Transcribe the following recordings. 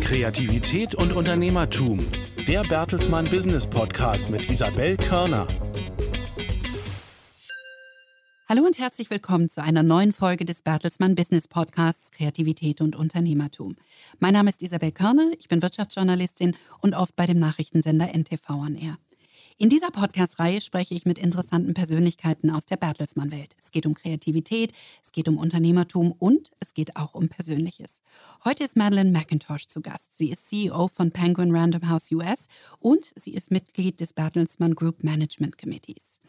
Kreativität und Unternehmertum. Der Bertelsmann Business Podcast mit Isabel Körner. Hallo und herzlich willkommen zu einer neuen Folge des Bertelsmann Business Podcasts Kreativität und Unternehmertum. Mein Name ist Isabel Körner, ich bin Wirtschaftsjournalistin und oft bei dem Nachrichtensender NTV an Air. In dieser Podcast-Reihe spreche ich mit interessanten Persönlichkeiten aus der Bertelsmann-Welt. Es geht um Kreativität, es geht um Unternehmertum und es geht auch um Persönliches. Heute ist Madeleine McIntosh zu Gast. Sie ist CEO von Penguin Random House US und sie ist Mitglied des Bertelsmann Group Management Committees.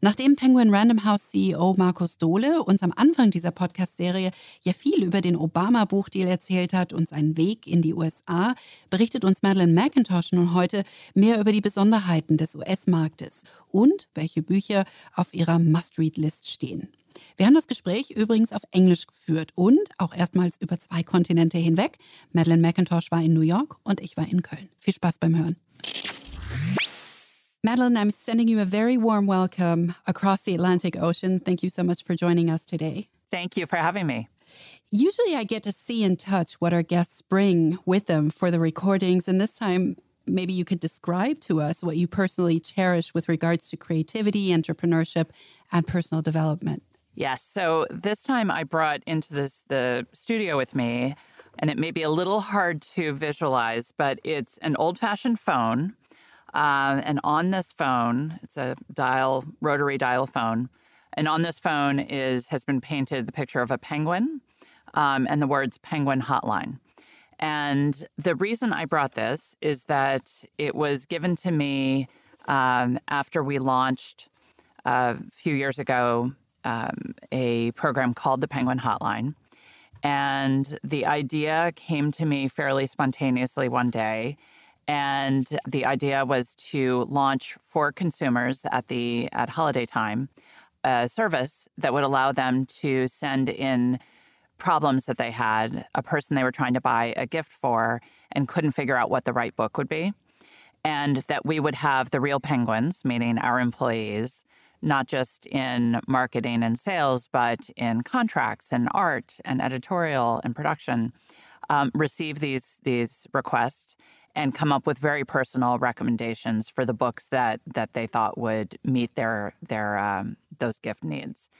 Nachdem Penguin Random House CEO Markus Dohle uns am Anfang dieser Podcast-Serie ja viel über den Obama-Buchdeal erzählt hat und seinen Weg in die USA, berichtet uns Madeleine McIntosh nun heute mehr über die Besonderheiten des US-Marktes und welche Bücher auf ihrer Must-Read-List stehen. Wir haben das Gespräch übrigens auf Englisch geführt und auch erstmals über zwei Kontinente hinweg. Madeleine McIntosh war in New York und ich war in Köln. Viel Spaß beim Hören. Madeleine, I'm sending you a very warm welcome across the Atlantic Ocean. Thank you so much for joining us today. Thank you for having me. Usually, I get to see and touch what our guests bring with them for the recordings, and this time, maybe you could describe to us what you personally cherish with regards to creativity, entrepreneurship, and personal development. Yes. So this time I brought into this the studio with me, and it may be a little hard to visualize, but it's an old-fashioned phone uh, and on this phone, it's a dial, rotary dial phone. And on this phone is has been painted the picture of a penguin um, and the words "Penguin Hotline." And the reason I brought this is that it was given to me um, after we launched uh, a few years ago um, a program called the Penguin Hotline. And the idea came to me fairly spontaneously one day. And the idea was to launch for consumers at the at holiday time a service that would allow them to send in problems that they had, a person they were trying to buy a gift for and couldn't figure out what the right book would be. And that we would have the real penguins, meaning our employees, not just in marketing and sales, but in contracts and art and editorial and production, um, receive these these requests and come up with very personal recommendations for the books that that they thought would meet their their um, those gift needs.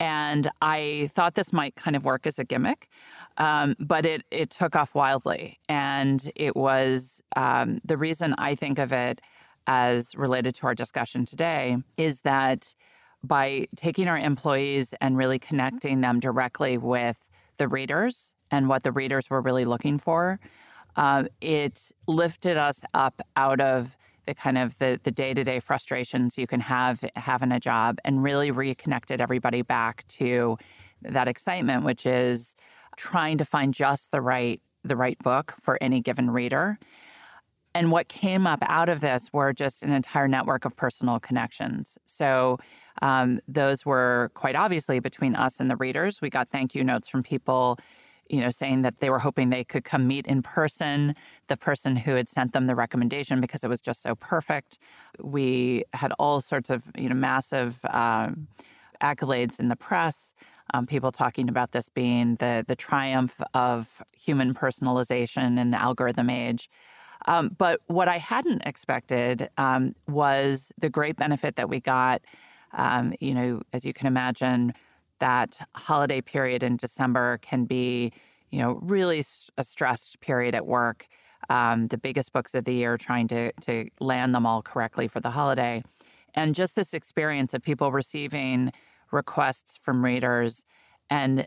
And I thought this might kind of work as a gimmick, um, but it it took off wildly, and it was um, the reason I think of it as related to our discussion today is that by taking our employees and really connecting them directly with the readers and what the readers were really looking for uh, it lifted us up out of the kind of the, the day-to-day frustrations you can have having a job and really reconnected everybody back to that excitement which is trying to find just the right the right book for any given reader. And what came up out of this were just an entire network of personal connections. So um, those were quite obviously between us and the readers. We got thank you notes from people you know, saying that they were hoping they could come meet in person the person who had sent them the recommendation because it was just so perfect. We had all sorts of, you know, massive um, accolades in the press. Um, people talking about this being the the triumph of human personalization in the algorithm age. Um, but what I hadn't expected um, was the great benefit that we got. Um, you know, as you can imagine, that holiday period in December can be, you know, really a stressed period at work. Um, the biggest books of the year, trying to to land them all correctly for the holiday, and just this experience of people receiving requests from readers and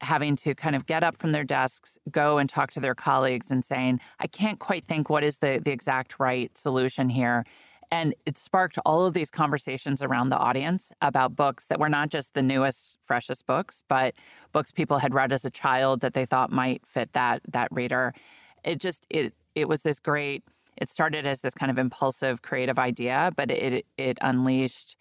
having to kind of get up from their desks, go and talk to their colleagues and saying, I can't quite think what is the, the exact right solution here. And it sparked all of these conversations around the audience about books that were not just the newest, freshest books, but books people had read as a child that they thought might fit that that reader. It just it it was this great. It started as this kind of impulsive, creative idea, but it it unleashed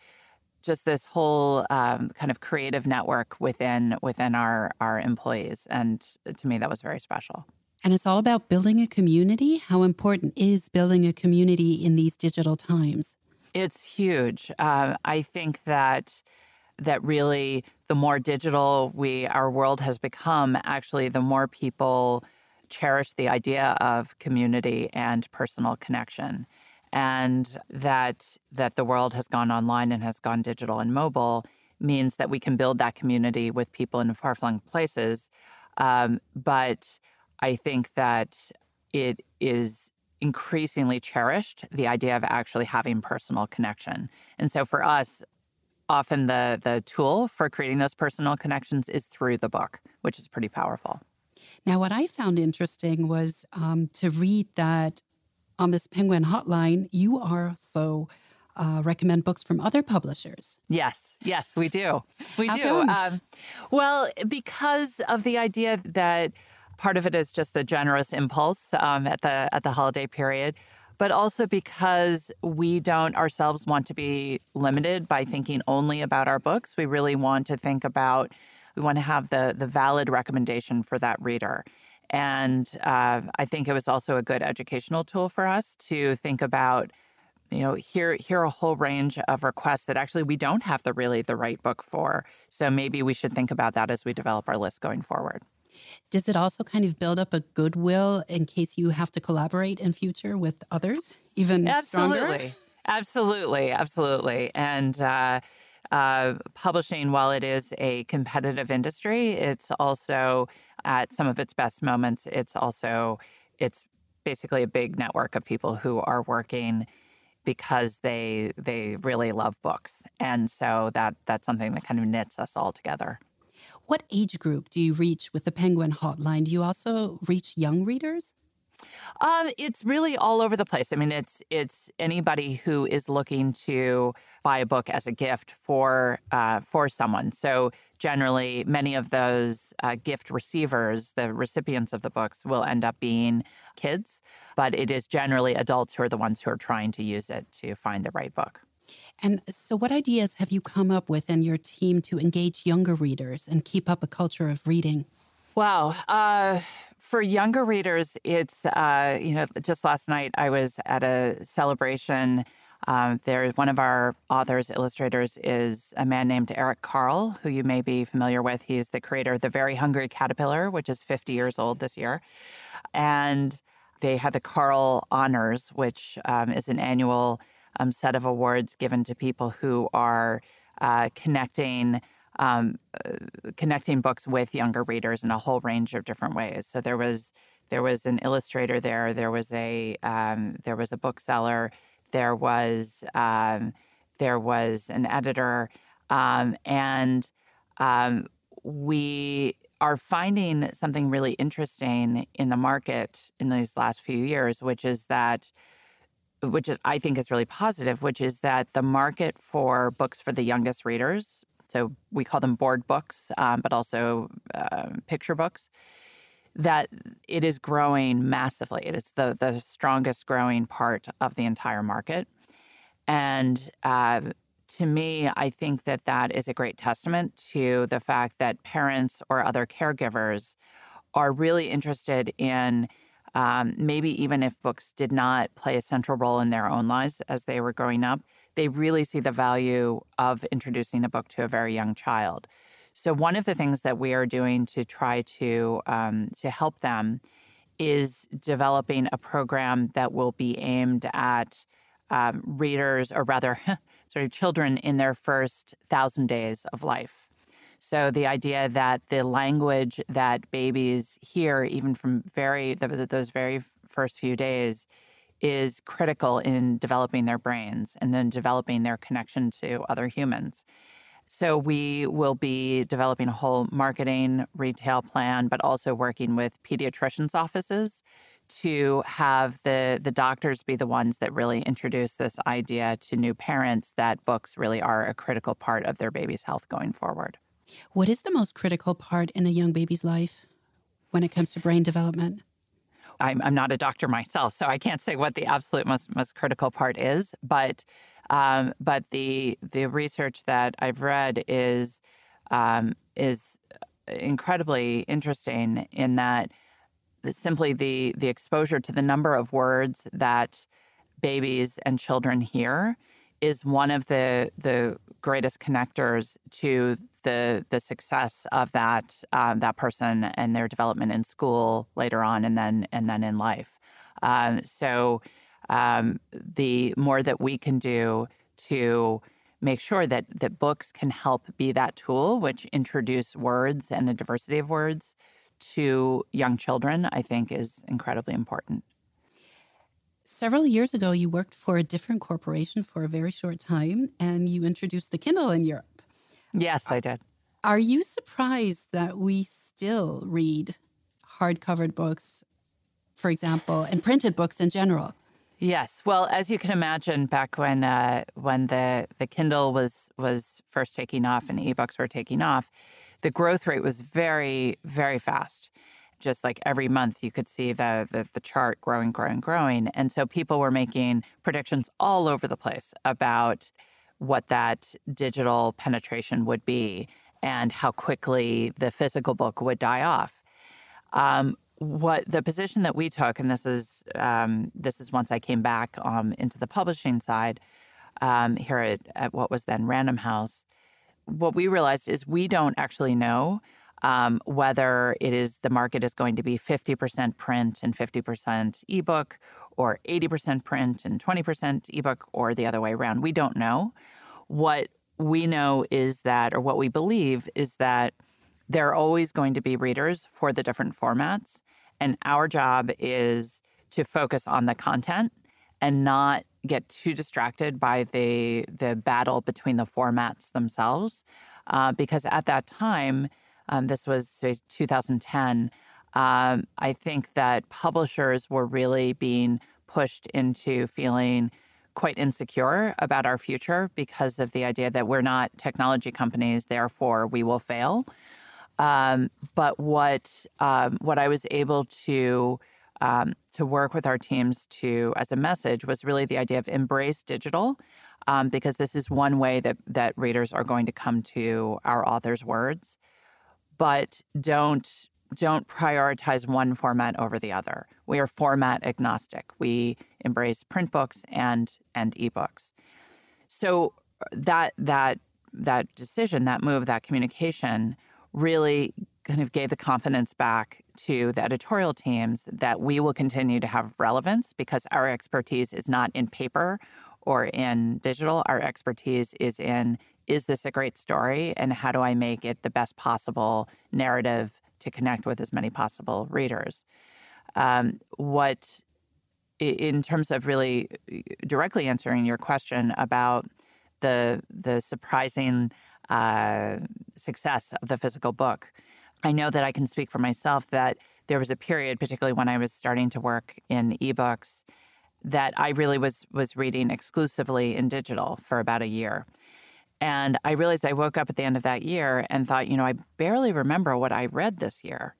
just this whole um, kind of creative network within within our our employees, and to me, that was very special. And it's all about building a community. How important is building a community in these digital times? It's huge. Uh, I think that that really the more digital we our world has become, actually the more people cherish the idea of community and personal connection. And that that the world has gone online and has gone digital and mobile means that we can build that community with people in far-flung places. Um, but I think that it is increasingly cherished the idea of actually having personal connection. And so for us, often the the tool for creating those personal connections is through the book, which is pretty powerful. Now, what I found interesting was um, to read that on this Penguin hotline, you also uh, recommend books from other publishers. Yes, yes, we do. We How do. Um, well, because of the idea that Part of it is just the generous impulse um, at the at the holiday period, but also because we don't ourselves want to be limited by thinking only about our books. We really want to think about. We want to have the the valid recommendation for that reader. And uh, I think it was also a good educational tool for us to think about you know hear hear a whole range of requests that actually we don't have the really the right book for so maybe we should think about that as we develop our list going forward does it also kind of build up a goodwill in case you have to collaborate in future with others, even absolutely. stronger? Absolutely, absolutely. And uh, uh, publishing, while it is a competitive industry, it's also at some of its best moments. It's also it's basically a big network of people who are working because they they really love books, and so that that's something that kind of knits us all together. What age group do you reach with the Penguin Hotline? Do you also reach young readers? Um, it's really all over the place. I mean, it's it's anybody who is looking to buy a book as a gift for uh, for someone. So generally, many of those uh, gift receivers, the recipients of the books, will end up being kids, but it is generally adults who are the ones who are trying to use it to find the right book. And so, what ideas have you come up with in your team to engage younger readers and keep up a culture of reading? Wow. Uh, for younger readers, it's, uh, you know, just last night I was at a celebration. Um, there, one of our authors, illustrators, is a man named Eric Carle, who you may be familiar with. He's the creator of The Very Hungry Caterpillar, which is 50 years old this year. And they had the Carle Honors, which um, is an annual um, set of awards given to people who are uh, connecting um, uh, connecting books with younger readers in a whole range of different ways. So there was there was an illustrator there, there was a um, there was a bookseller, there was um, there was an editor, um, and um, we are finding something really interesting in the market in these last few years, which is that which is I think is really positive, which is that the market for books for the youngest readers, so we call them board books, um, but also uh, picture books, that it is growing massively. It is the the strongest growing part of the entire market, and uh, to me, I think that that is a great testament to the fact that parents or other caregivers are really interested in um, maybe even if books did not play a central role in their own lives as they were growing up, they really see the value of introducing a book to a very young child. So one of the things that we are doing to try to um, to help them is developing a program that will be aimed at um, readers, or rather, sort of children in their first thousand days of life. So the idea that the language that babies hear, even from very those very first few days, is critical in developing their brains and then developing their connection to other humans. So we will be developing a whole marketing retail plan, but also working with pediatricians' offices to have the the doctors be the ones that really introduce this idea to new parents that books really are a critical part of their baby's health going forward. What is the most critical part in a young baby's life when it comes to brain development? I'm, I'm not a doctor myself, so I can't say what the absolute most, most critical part is. But um, but the the research that I've read is um, is incredibly interesting in that simply the the exposure to the number of words that babies and children hear is one of the the greatest connectors to the the success of that um, that person and their development in school later on, and then and then in life. Um, so um, the more that we can do to make sure that that books can help be that tool which introduce words and a diversity of words to young children, I think is incredibly important. Several years ago, you worked for a different corporation for a very short time and you introduced the Kindle in Europe. Yes, I did. Are you surprised that we still read hard-covered books, for example, and printed books in general? Yes. Well, as you can imagine, back when uh, when the the Kindle was was first taking off and ebooks were taking off, the growth rate was very very fast. Just like every month, you could see the, the the chart growing, growing, growing, and so people were making predictions all over the place about what that digital penetration would be and how quickly the physical book would die off. Um, what the position that we took, and this is um, this is once I came back um, into the publishing side um, here at, at, what was then Random House. What we realized is we don't actually know um, whether it is the market is going to be 50% print and 50% ebook, or 80% print and 20% ebook, or the other way around. We don't know. What we know is that, or what we believe is that there are always going to be readers for the different formats. And our job is to focus on the content and not get too distracted by the the battle between the formats themselves. Uh, because at that time, um, this was say, 2010, um, I think that publishers were really being pushed into feeling quite insecure about our future because of the idea that we're not technology companies, therefore we will fail. Um, but what um, what I was able to um, to work with our teams to as a message was really the idea of embrace digital, um, because this is one way that that readers are going to come to our authors' words, but don't don't prioritize one format over the other. We are format agnostic. We embrace print books and and ebooks. So uh, that that that decision, that move, that communication really kind of gave the confidence back to the editorial teams that we will continue to have relevance because our expertise is not in paper or in digital. Our expertise is in is this a great story and how do I make it the best possible narrative to connect with as many possible readers? Um, what, in terms of really directly answering your question about the the surprising uh, success of the physical book. I know that I can speak for myself that there was a period, particularly when I was starting to work in ebooks, that I really was was reading exclusively in digital for about a year. And I realized I woke up at the end of that year and thought, you know, I barely remember what I read this year.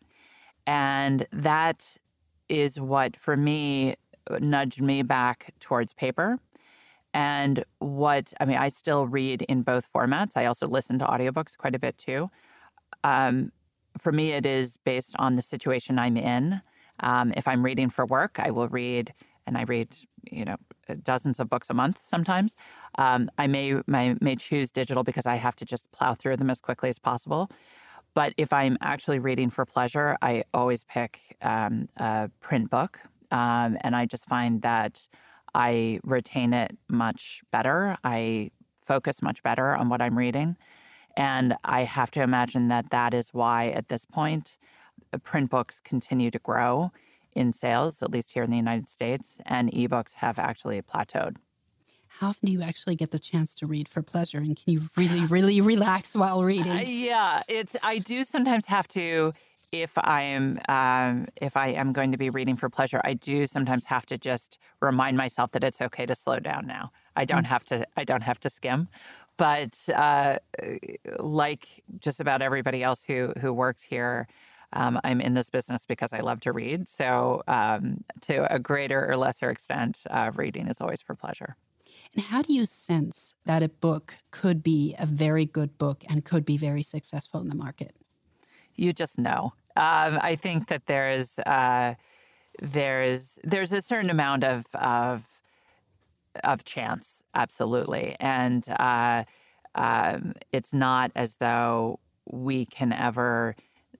And that is what, for me, nudged me back towards paper and what, I mean, I still read in both formats. I also listen to audiobooks quite a bit too. Um, for me, it is based on the situation I'm in. Um, if I'm reading for work, I will read, and I read, you know, dozens of books a month sometimes. Um, I may, may may choose digital because I have to just plow through them as quickly as possible. But if I'm actually reading for pleasure, I always pick um, a print book, um, and I just find that I retain it much better. I focus much better on what I'm reading. And I have to imagine that that is why, at this point, print books continue to grow in sales, at least here in the United States, and ebooks have actually plateaued. How often do you actually get the chance to read for pleasure? And can you really, really relax while reading? Uh, yeah, it's. I do sometimes have to if I am um, if I am going to be reading for pleasure, I do sometimes have to just remind myself that it's okay to slow down now. I don't mm. have to I don't have to skim, but uh, like just about everybody else who who works here. Um, I'm in this business because I love to read. So, um, to a greater or lesser extent, uh, reading is always for pleasure. And how do you sense that a book could be a very good book and could be very successful in the market? you just know. Um, I think that there's uh, there's there's a certain amount of of of chance, absolutely. And uh, um, it's not as though we can ever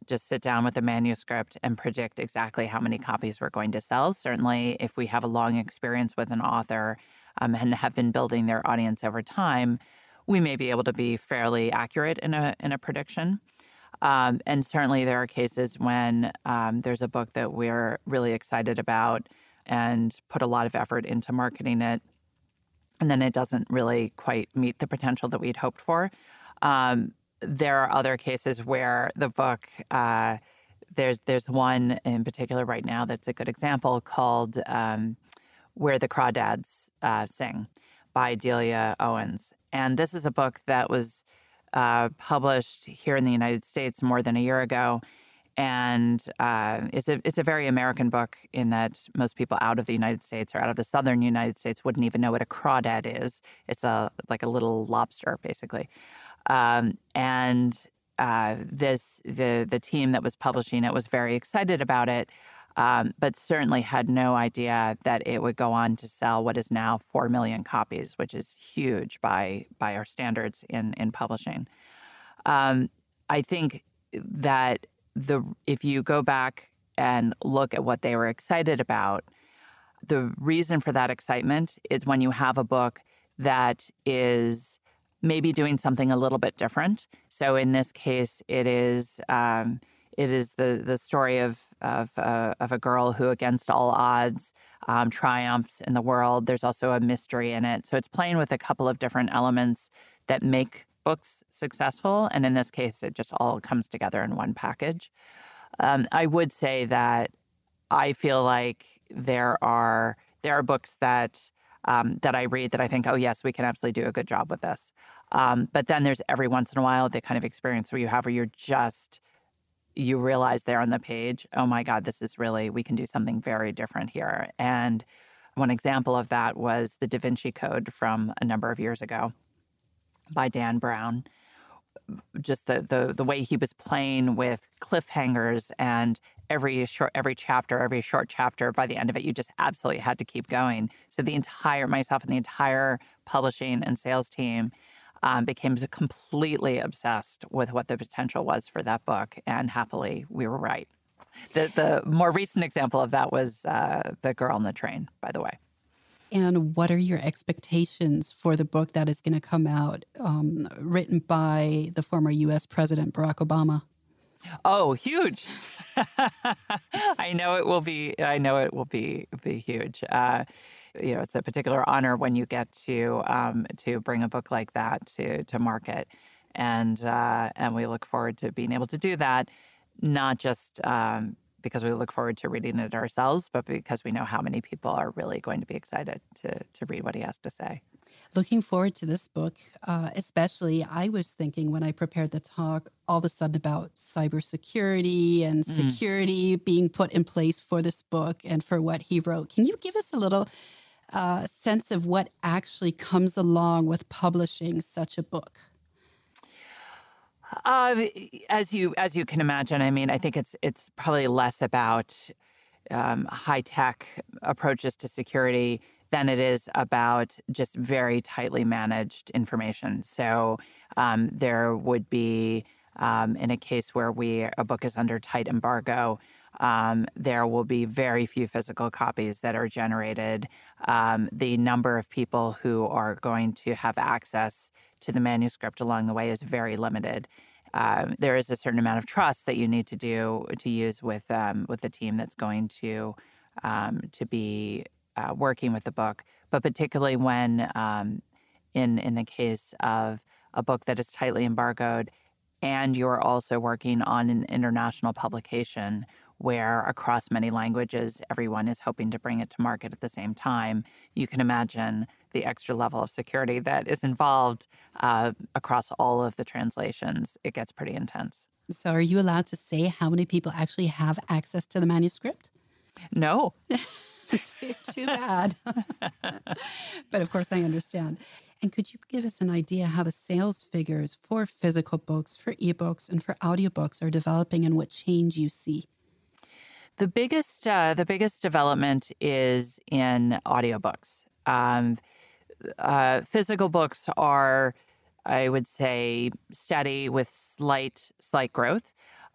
just sit down with a manuscript and predict exactly how many copies we're going to sell. Certainly, if we have a long experience with an author um, and have been building their audience over time, we may be able to be fairly accurate in a in a prediction. Um, and certainly, there are cases when um, there's a book that we're really excited about and put a lot of effort into marketing it, and then it doesn't really quite meet the potential that we'd hoped for. Um, there are other cases where the book uh, there's there's one in particular right now that's a good example called um, "Where the Crawdads uh, Sing" by Delia Owens, and this is a book that was uh, published here in the United States more than a year ago, and uh, it's a it's a very American book in that most people out of the United States or out of the southern United States wouldn't even know what a crawdad is. It's a like a little lobster, basically. Um, and uh, this the the team that was publishing it was very excited about it, um, but certainly had no idea that it would go on to sell what is now four million copies, which is huge by by our standards in in publishing. Um, I think that the if you go back and look at what they were excited about, the reason for that excitement is when you have a book that is maybe doing something a little bit different. So in this case, it is um, it is the the story of of, uh, of a girl who, against all odds, um, triumphs in the world. There's also a mystery in it, so it's playing with a couple of different elements that make books successful. And in this case, it just all comes together in one package. Um, I would say that I feel like there are there are books that um, that I read that I think, oh, yes, we can absolutely do a good job with this. Um, but then there's every once in a while the kind of experience where you have where you're just, you realize there on the page, oh my God, this is really, we can do something very different here. And one example of that was the Da Vinci Code from a number of years ago by Dan Brown just the, the the way he was playing with cliffhangers and every short every chapter every short chapter by the end of it you just absolutely had to keep going so the entire myself and the entire publishing and sales team um, became completely obsessed with what the potential was for that book and happily we were right the the more recent example of that was uh, the girl on the train by the way and what are your expectations for the book that is going to come out, um, written by the former U.S. President Barack Obama? Oh, huge! I know it will be. I know it will be be huge. Uh, you know, it's a particular honor when you get to um, to bring a book like that to to market, and uh, and we look forward to being able to do that. Not just um, because we look forward to reading it ourselves, but because we know how many people are really going to be excited to, to read what he has to say. Looking forward to this book, uh, especially. I was thinking when I prepared the talk all of a sudden about cybersecurity and mm. security being put in place for this book and for what he wrote. Can you give us a little uh, sense of what actually comes along with publishing such a book? Uh, as you as you can imagine, I mean, I think it's it's probably less about um, high tech approaches to security than it is about just very tightly managed information. So um, there would be um, in a case where we a book is under tight embargo. Um, there will be very few physical copies that are generated. Um, the number of people who are going to have access to the manuscript along the way is very limited. Um, there is a certain amount of trust that you need to do to use with um, with the team that's going to um, to be uh, working with the book. But particularly when um, in in the case of a book that is tightly embargoed, and you're also working on an international publication where across many languages everyone is hoping to bring it to market at the same time, you can imagine the extra level of security that is involved uh, across all of the translations, it gets pretty intense. So, are you allowed to say how many people actually have access to the manuscript? No. too, too bad. but of course, I understand. And could you give us an idea how the sales figures for physical books, for ebooks, and for audiobooks are developing and what change you see? The biggest, uh, the biggest development is in audiobooks. Um, uh, physical books are, I would say, steady with slight slight growth,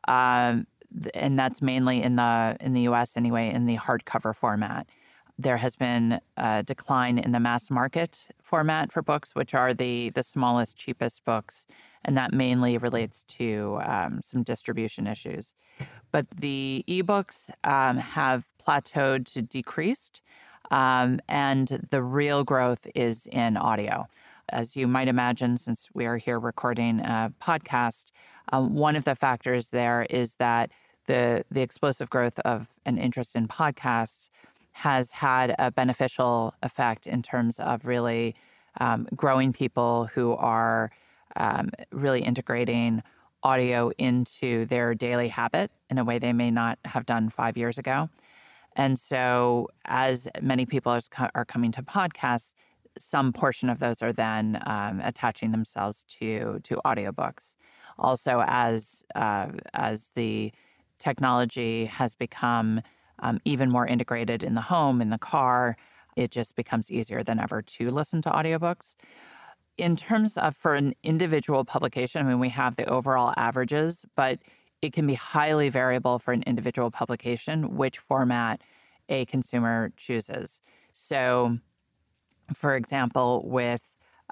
um, and that's mainly in the in the U.S. anyway, in the hardcover format. There has been a decline in the mass market format for books, which are the the smallest, cheapest books, and that mainly relates to um, some distribution issues. But the ebooks um, have plateaued to decreased, um, and the real growth is in audio. As you might imagine, since we are here recording a podcast, um, one of the factors there is that the the explosive growth of an interest in podcasts has had a beneficial effect in terms of really um, growing people who are um, really integrating audio into their daily habit in a way they may not have done five years ago. And so, as many people are coming to podcasts, some portion of those are then um, attaching themselves to to audiobooks. Also, as uh, as the technology has become um, even more integrated in the home, in the car, it just becomes easier than ever to listen to audiobooks. In terms of for an individual publication, I mean, we have the overall averages, but it can be highly variable for an individual publication which format a consumer chooses. So, for example, with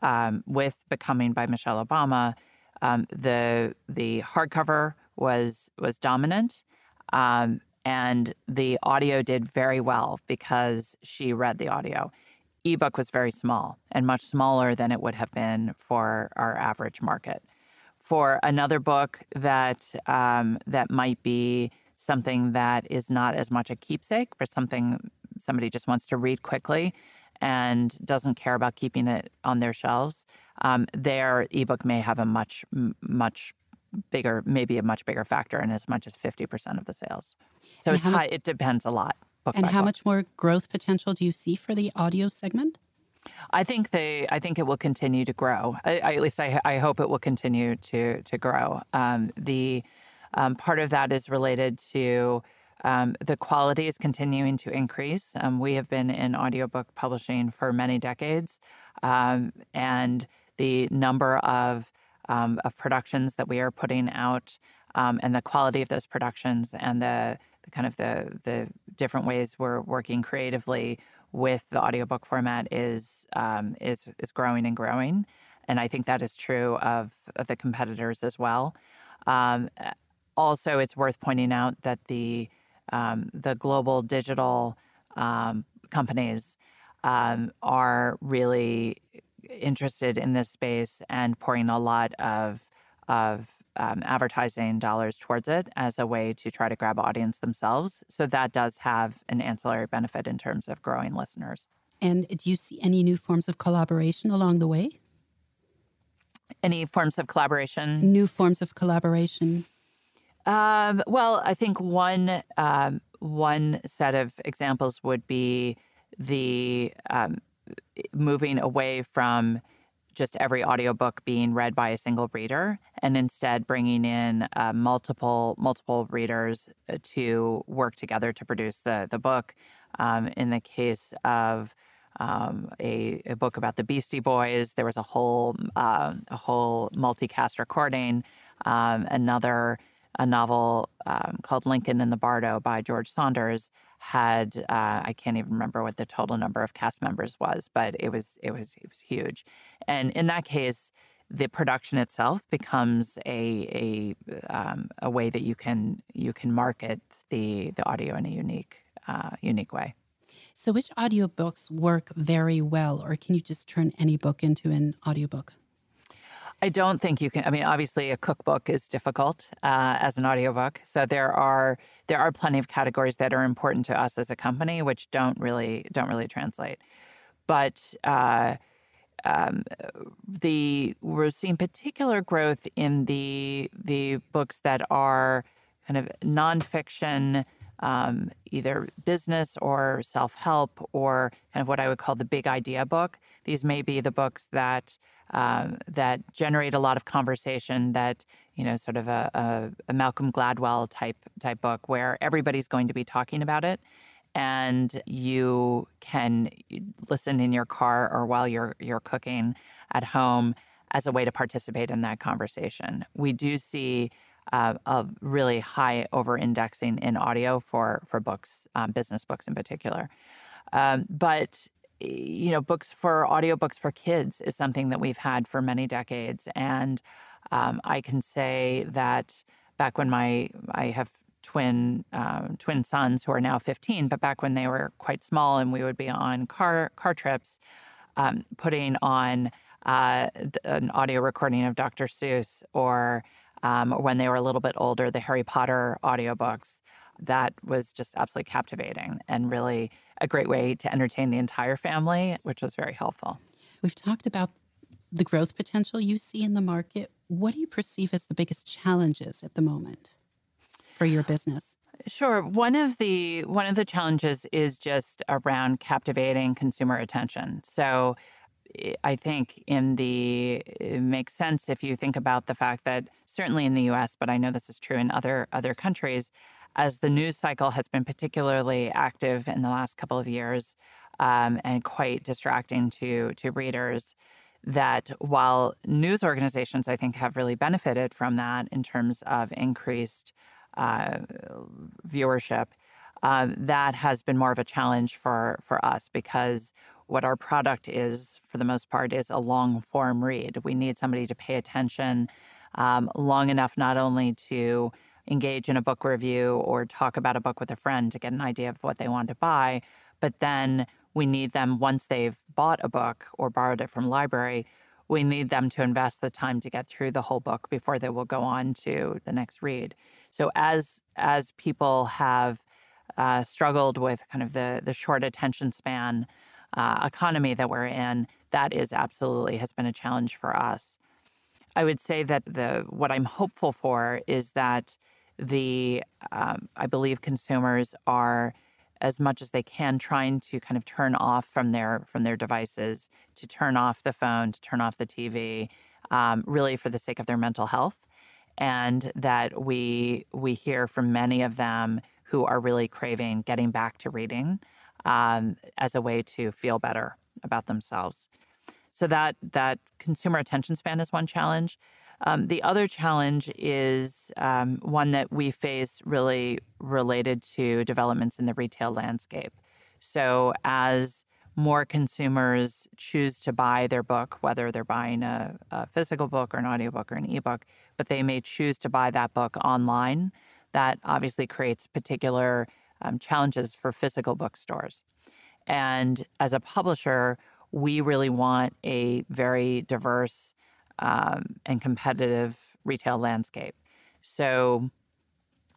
um, with Becoming by Michelle Obama, um, the the hardcover was was dominant, um, and the audio did very well because she read the audio. Ebook was very small and much smaller than it would have been for our average market. For another book that um, that might be something that is not as much a keepsake, but something somebody just wants to read quickly and doesn't care about keeping it on their shelves, um, their ebook may have a much, much bigger, maybe a much bigger factor in as much as 50% of the sales. So and it's high, it depends a lot. and how book. much more growth potential do you see for the audio segment? I think they. I think it will continue to grow. I, I, at least I, I hope it will continue to to grow. Um, the um, part of that is related to um, the quality is continuing to increase. Um, we have been in audiobook publishing for many decades, um, and the number of um, of productions that we are putting out um, and the quality of those productions and the, the, kind of the the different ways we're working creatively with the audiobook format is um, is is growing and growing and I think that is true of, of the competitors as well. Um, also, it's worth pointing out that the um, the global digital um, companies um, are really interested in this space and pouring a lot of of um, advertising dollars towards it as a way to try to grab audience themselves. So that does have an ancillary benefit in terms of growing listeners. And do you see any new forms of collaboration along the way? Any forms of collaboration? New forms of collaboration. Um, well, I think one um, one set of examples would be the um, moving away from just every audiobook being read by a single reader and instead bringing in uh, multiple multiple readers uh, to work together to produce the the book. Um, in the case of um, a, a, book about the Beastie Boys there was a whole uh, a whole multicast recording um, another a novel um, called Lincoln in the Bardo by George Saunders had uh, I can't even remember what the total number of cast members was, but it was it was it was huge. And in that case, the production itself becomes a a um, a way that you can you can market the the audio in a unique uh, unique way. So, which audiobooks work very well, or can you just turn any book into an audiobook? I don't think you can. I mean, obviously, a cookbook is difficult uh, as an audiobook. So there are there are plenty of categories that are important to us as a company, which don't really don't really translate. But uh, um, the we're seeing particular growth in the the books that are kind of nonfiction, um, either business or self help, or kind of what I would call the big idea book. These may be the books that um, that generate a lot of conversation that you know sort of a, a, a, malcolm gladwell type type book where everybody's going to be talking about it and you can listen in your car or while you're you're cooking at home as a way to participate in that conversation. We do see uh, a really high over indexing in audio for for books, um, business books in particular. Um, but you know, books for audiobooks for kids is something that we've had for many decades, and um, I can say that back when my I have twin uh, twin sons who are now 15, but back when they were quite small and we would be on car car trips, um, putting on uh, an audio recording of Dr. Seuss or um, when they were a little bit older, the Harry Potter audiobooks. That was just absolutely captivating and really a great way to entertain the entire family, which was very helpful. We've talked about the growth potential you see in the market. What do you perceive as the biggest challenges at the moment for your business? Sure. One of the one of the challenges is just around captivating consumer attention. So eh, I think in the it makes sense if you think about the fact that certainly in the US, but I know this is true in other other countries, as the news cycle has been particularly active in the last couple of years um, and quite distracting to to readers. That while news organizations, I think, have really benefited from that in terms of increased uh, viewership, uh, that has been more of a challenge for for us because what our product is, for the most part, is a long form read. We need somebody to pay attention um, long enough not only to engage in a book review or talk about a book with a friend to get an idea of what they want to buy, but then we need them once they've bought a book or borrowed it from library we need them to invest the time to get through the whole book before they will go on to the next read so as as people have uh, struggled with kind of the the short attention span uh, economy that we're in, that is absolutely has been a challenge for us. I would say that the what I'm hopeful for is that the um, I believe consumers are as much as they can trying to kind of turn off from their from their devices to turn off the phone to turn off the tv um, really for the sake of their mental health and that we we hear from many of them who are really craving getting back to reading um, as a way to feel better about themselves. So that that consumer attention span is one challenge. Um, the other challenge is um, one that we face really related to developments in the retail landscape. So as more consumers choose to buy their book, whether they're buying a, a physical book or an audiobook or an ebook, but they may choose to buy that book online. That obviously creates particular um, challenges for physical bookstores. And as a publisher, we really want a very diverse um, and competitive retail landscape. So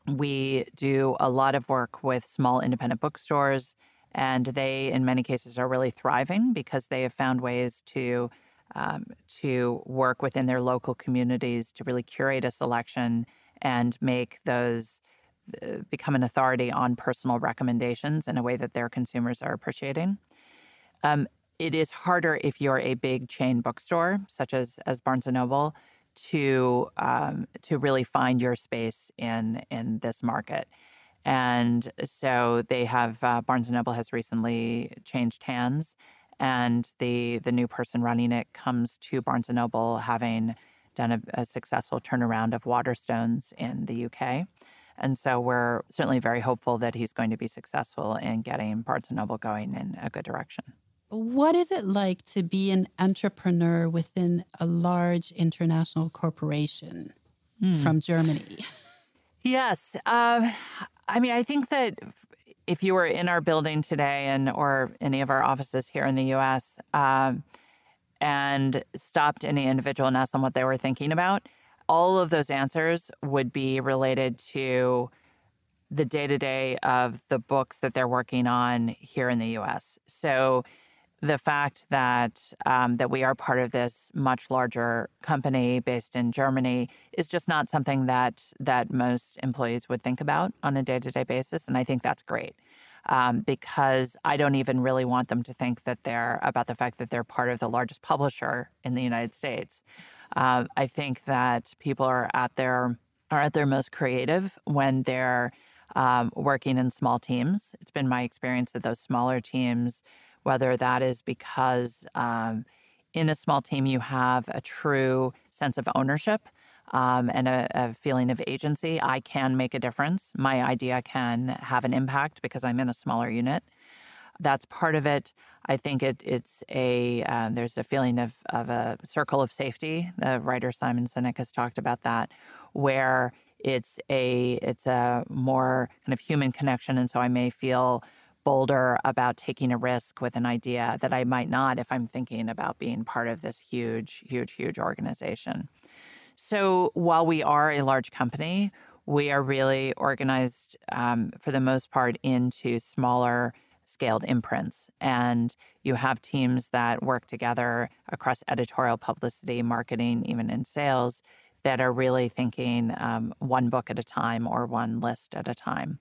we do a lot of work with small independent bookstores, and they, in many cases, are really thriving because they have found ways to um, to work within their local communities to really curate a selection and make those uh, become an authority on personal recommendations in a way that their consumers are appreciating. Um, it is harder if you're a big chain bookstore, such as as Barnes and Noble, to um, to really find your space in in this market. And so they have uh, Barnes and Noble has recently changed hands, and the the new person running it comes to Barnes and Noble having done a, a successful turnaround of Waterstones in the UK. And so we're certainly very hopeful that he's going to be successful in getting Barnes and Noble going in a good direction. What is it like to be an entrepreneur within a large international corporation mm. from Germany? Yes. Uh, I mean, I think that if you were in our building today and or any of our offices here in the U.S. Um, and stopped any individual and asked them what they were thinking about, all of those answers would be related to the day to day of the books that they're working on here in the US. So the fact that um, that we are part of this much larger company based in Germany is just not something that that most employees would think about on a day to day basis, and I think that's great um, because I don't even really want them to think that they're about the fact that they're part of the largest publisher in the United States. Uh, I think that people are at their are at their most creative when they're um, working in small teams. It's been my experience that those smaller teams, whether that is because um, in a small team you have a true sense of ownership um, and a, a, feeling of agency. I can make a difference. My idea can have an impact because I'm in a smaller unit. That's part of it. I think it, it's a uh, there's a feeling of of a circle of safety. The writer Simon Sinek has talked about that, where it's a it's a more kind of human connection, and so I may feel bolder about taking a risk with an idea that I might not if I'm thinking about being part of this huge, huge, huge organization. So while we are a large company, we are really organized um, for the most part into smaller scaled imprints. And you have teams that work together across editorial, publicity, marketing, even in sales, that are really thinking um, one book at a time or one list at a time.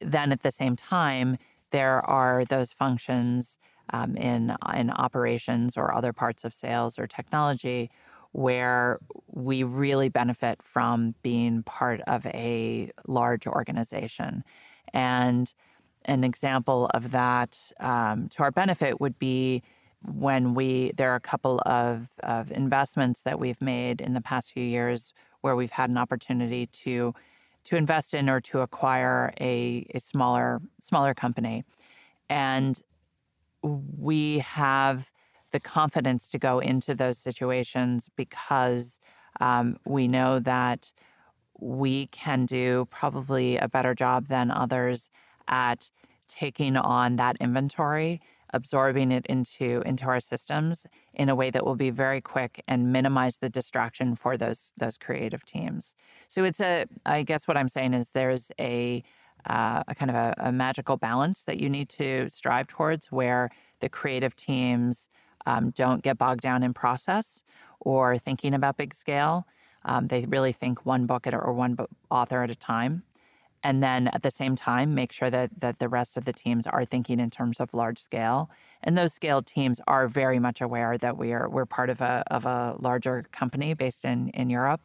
Then at the same time, there are those functions um, in in operations or other parts of sales or technology where we really benefit from being part of a large organization. And an example of that um, to our benefit would be when we there are a couple of, of investments that we've made in the past few years where we've had an opportunity to to invest in or to acquire a, a smaller smaller company. And we have the confidence to go into those situations because um, we know that we can do probably a better job than others at taking on that inventory absorbing it into into our systems in a way that will be very quick and minimize the distraction for those those creative teams so it's a i guess what i'm saying is there's a uh, a kind of a, a, magical balance that you need to strive towards where the creative teams um, don't get bogged down in process or thinking about big scale. Um, they really think one book at, or one author at a time. And then at the same time, make sure that, that the rest of the teams are thinking in terms of large scale. And those scaled teams are very much aware that we are we're part of a of a larger company based in, in Europe.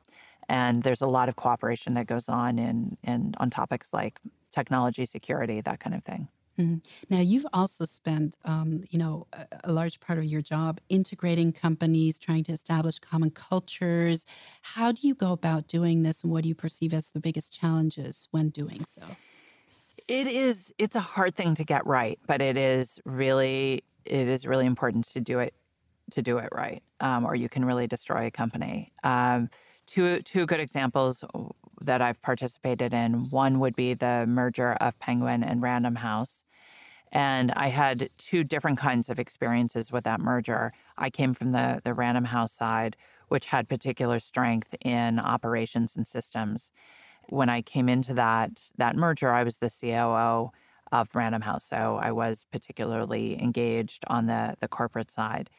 And there's a lot of cooperation that goes on in, in on topics like technology security, that kind of thing. Mm-hmm. Now, you've also spent, um, you know, a, a, large part of your job integrating companies, trying to establish common cultures. How do you go about doing this, and what do you perceive as the biggest challenges when doing so? It is. It's a hard thing to get right, but it is really, it is really important to do it, to do it right, um, or you can really destroy a company. Um, two two good examples that I've participated in. One would be the merger of Penguin and Random House. And I had two different kinds of experiences with that merger. I came from the, the Random House side, which had particular strength in operations and systems. When I came into that that merger, I was the COO of Random House, so I was particularly engaged on the the corporate side.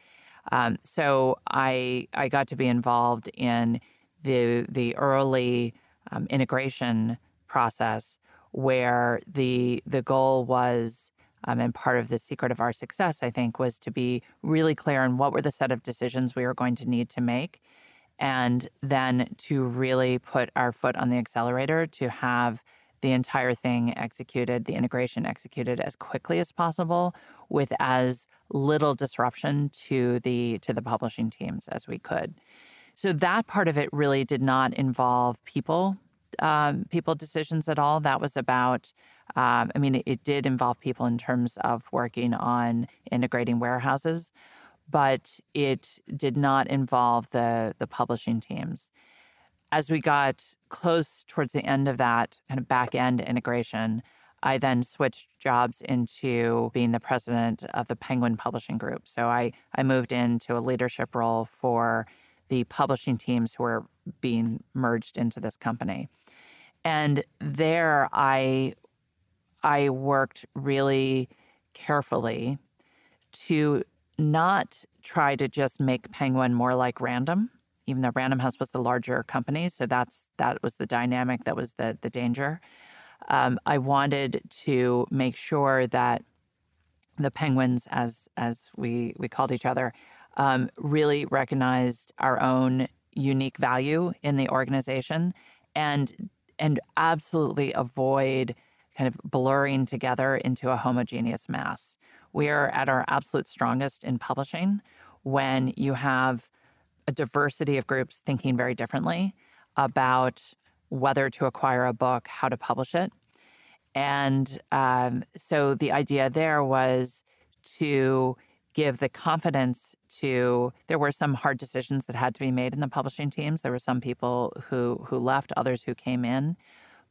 Um, so I I got to be involved in the the early um, integration process where the the goal was um, and part of the secret of our success i think was to be really clear on what were the set of decisions we were going to need to make and then to really put our foot on the accelerator to have the entire thing executed the integration executed as quickly as possible with as little disruption to the to the publishing teams as we could so that part of it really did not involve people, um, people decisions at all. That was about, um, I mean, it, it did involve people in terms of working on integrating warehouses, but it did not involve the the publishing teams. As we got close towards the end of that kind of back end integration, I then switched jobs into being the president of the Penguin Publishing Group. So I, I moved into a leadership role for the publishing teams who are being merged into this company. And there I I worked really carefully to not try to just make Penguin more like Random, even though Random House was the larger company. So that's that was the dynamic, that was the the danger. Um, I wanted to make sure that the Penguins, as as we we called each other, um, really recognized our own unique value in the organization and and absolutely avoid kind of blurring together into a homogeneous mass. We are at our absolute strongest in publishing when you have a diversity of groups thinking very differently about whether to acquire a book, how to publish it. And um, so the idea there was to give the confidence to there were some hard decisions that had to be made in the publishing teams there were some people who who left others who came in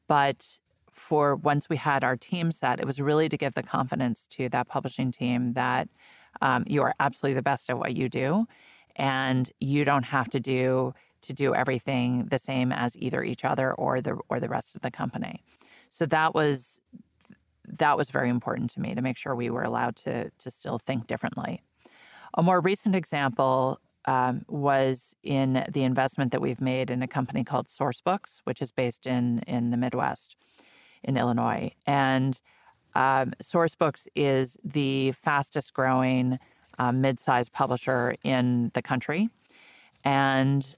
but for once we had our team set it was really to give the confidence to that publishing team that um, you are absolutely the best at what you do and you don't have to do to do everything the same as either each other or the or the rest of the company so that was that was very important to me to make sure we were allowed to to still think differently. A more recent example um, was in the investment that we've made in a company called Sourcebooks, which is based in in the Midwest, in Illinois, and um, Sourcebooks is the fastest growing uh, mid-sized publisher in the country, and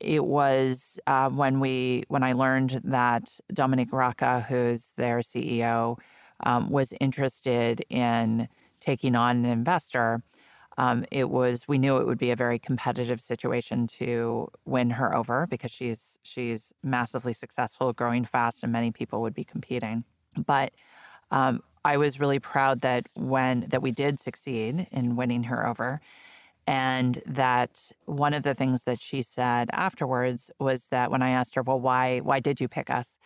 it was uh, when we when I learned that Dominique Raccah, who's their CEO, um, was interested in taking on an investor. Um, it was we knew it would be a very competitive situation to win her over because she's she's massively successful, growing fast, and many people would be competing. But um, I was really proud that when that we did succeed in winning her over, and that one of the things that she said afterwards was that when I asked her, "Well, why why did you pick us?"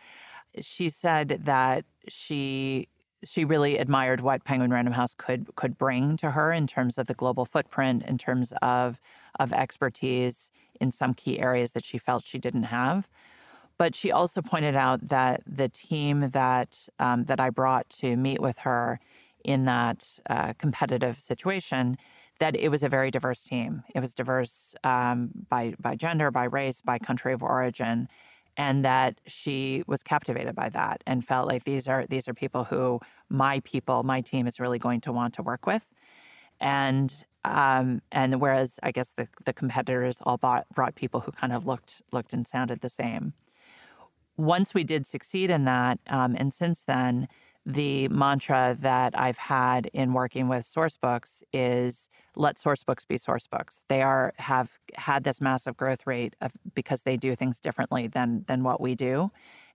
she said that she she really admired what Penguin Random House could could bring to her in terms of the global footprint, in terms of of expertise in some key areas that she felt she didn't have. But she also pointed out that the team that um, that I brought to meet with her in that uh, competitive situation that it was a very diverse team. It was diverse um, by by gender, by race, by country of origin, and that she was captivated by that and felt like these are these are people who my people, my team is really going to want to work with, and um, and whereas I guess the the competitors all bought, brought people who kind of looked looked and sounded the same. Once we did succeed in that, um, and since then the mantra that I've had in working with sourcebooks is let sourcebooks be sourcebooks. They are have had this massive growth rate of, because they do things differently than than what we do,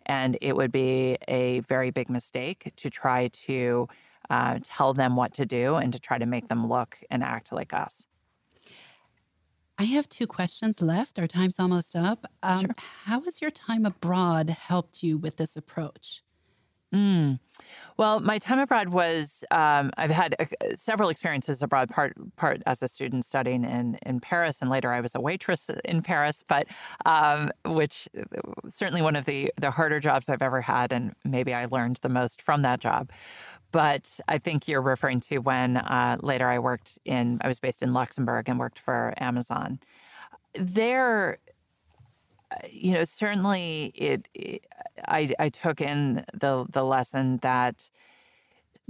and it would be a very big mistake to try to uh, tell them what to do and to try to make them look and act like us. I have two questions left. Our time's almost up. Um, sure. How has your time abroad helped you with this approach? Mm. Well, my time abroad was um, I've had uh, several experiences abroad. Part part as a student studying in in Paris, and later I was a waitress in Paris. But um, which uh, certainly one of the the harder jobs I've ever had, and maybe I learned the most from that job. But I think you're referring to when uh, later I worked in I was based in Luxembourg and worked for Amazon. There you know, certainly it, it, I, I took in the the lesson that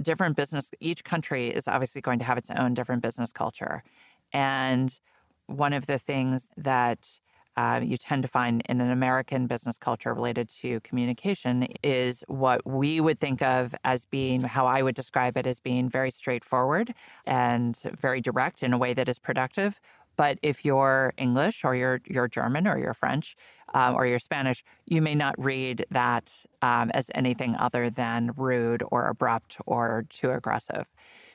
different business each country is obviously going to have its own different business culture, and one of the things that uh, you tend to find in an American business culture related to communication is what we would think of as being how I would describe it as being very straightforward and very direct in a way that is productive, but if you're English or you're, you're German or you're French um, or you're Spanish, you may not read that um, as anything other than rude or abrupt or too aggressive.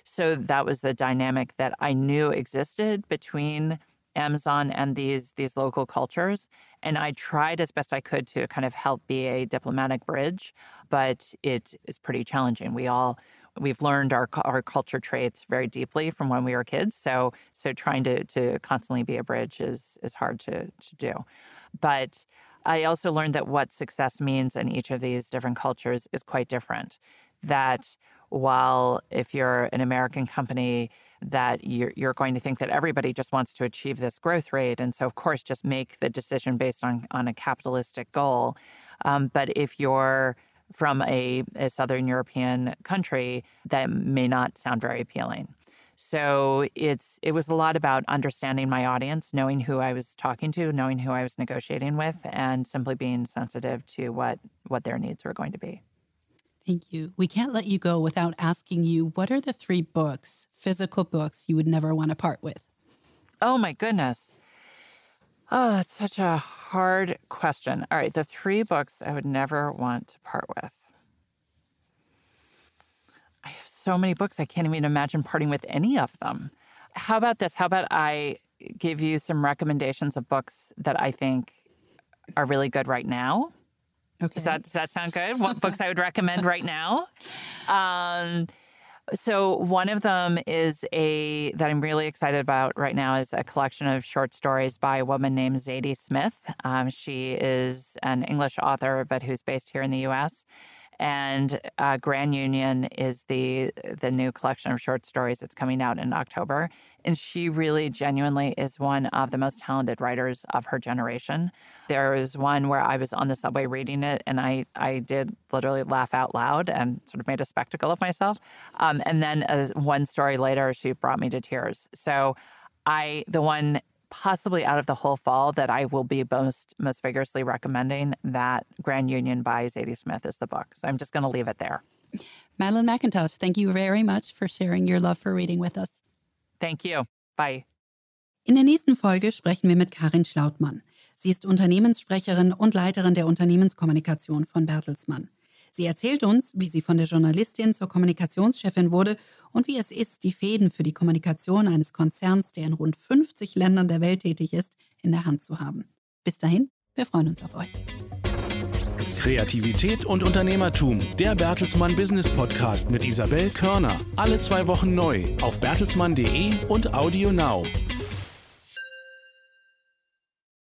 So that was the dynamic that I knew existed between Amazon and these these local cultures. And I tried as best I could to kind of help be a diplomatic bridge, but it is pretty challenging. We all we've learned our our culture traits very deeply from when we were kids. So so trying to to constantly be a bridge is is hard to to do. But I also learned that what success means in each of these different cultures is quite different. That while if you're an American company, that you're, you're going to think that everybody just wants to achieve this growth rate. And so, of course, just make the decision based on, on a capitalistic goal. Um, but if you're from a, a Southern European country that may not sound very appealing. So it's it was a lot about understanding my audience, knowing who I was talking to, knowing who I was negotiating with, and simply being sensitive to what what their needs were going to be. Thank you. We can't let you go without asking you what are the three books, physical books, you would never want to part with? Oh, my goodness. Oh, that's such a hard question. All right, the three books I would never want to part with. I have so many books, I can't even imagine parting with any of them. How about this? How about I give you some recommendations of books that I think are really good right now? Okay. Does that, does that sound good? What books I would recommend right now? Um, so one of them is a that I'm really excited about right now is a collection of short stories by a woman named Zadie Smith. Um, she is an English author, but who's based here in the U.S and uh, Grand Union is the the new collection of short stories that's coming out in October. And she really genuinely is one of the most talented writers of her generation. There was one where I was on the subway reading it, and I I did literally laugh out loud and sort of made a spectacle of myself. Um, and then one story later, she brought me to tears. So I the one possibly out of the whole fall that I will be most most vigorously recommending that Grand Union by Zadie Smith is the book. So I'm just going to leave it there. Madeline McIntosh, thank you very much for sharing your love for reading with us. Thank you. Bye. In der nächsten Folge sprechen wir mit Karin Schlautmann. Sie ist Unternehmenssprecherin und Leiterin der Unternehmenskommunikation von Bertelsmann. Sie erzählt uns, wie sie von der Journalistin zur Kommunikationschefin wurde und wie es ist, die Fäden für die Kommunikation eines Konzerns, der in rund 50 Ländern der Welt tätig ist, in der Hand zu haben. Bis dahin, wir freuen uns auf euch. Kreativität und Unternehmertum. Der Bertelsmann Business Podcast mit Isabel Körner. Alle zwei Wochen neu auf bertelsmann.de und Audio Now.